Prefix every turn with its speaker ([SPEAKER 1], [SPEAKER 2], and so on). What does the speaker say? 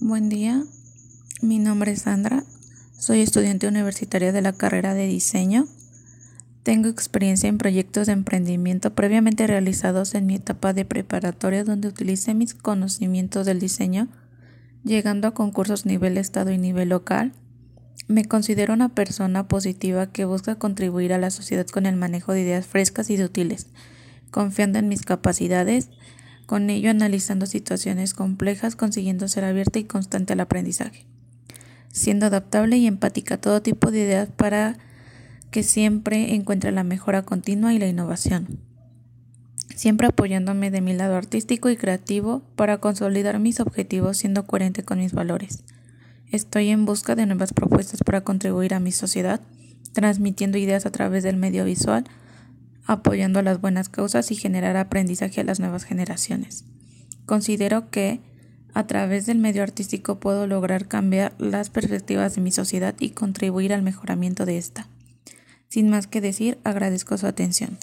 [SPEAKER 1] Buen día, mi nombre es Sandra, soy estudiante universitaria de la carrera de diseño. Tengo experiencia en proyectos de emprendimiento previamente realizados en mi etapa de preparatoria donde utilicé mis conocimientos del diseño, llegando a concursos nivel estado y nivel local. Me considero una persona positiva que busca contribuir a la sociedad con el manejo de ideas frescas y útiles, confiando en mis capacidades con ello analizando situaciones complejas, consiguiendo ser abierta y constante al aprendizaje, siendo adaptable y empática a todo tipo de ideas para que siempre encuentre la mejora continua y la innovación, siempre apoyándome de mi lado artístico y creativo para consolidar mis objetivos siendo coherente con mis valores. Estoy en busca de nuevas propuestas para contribuir a mi sociedad, transmitiendo ideas a través del medio visual, apoyando las buenas causas y generar aprendizaje a las nuevas generaciones. Considero que a través del medio artístico puedo lograr cambiar las perspectivas de mi sociedad y contribuir al mejoramiento de esta. Sin más que decir, agradezco su atención.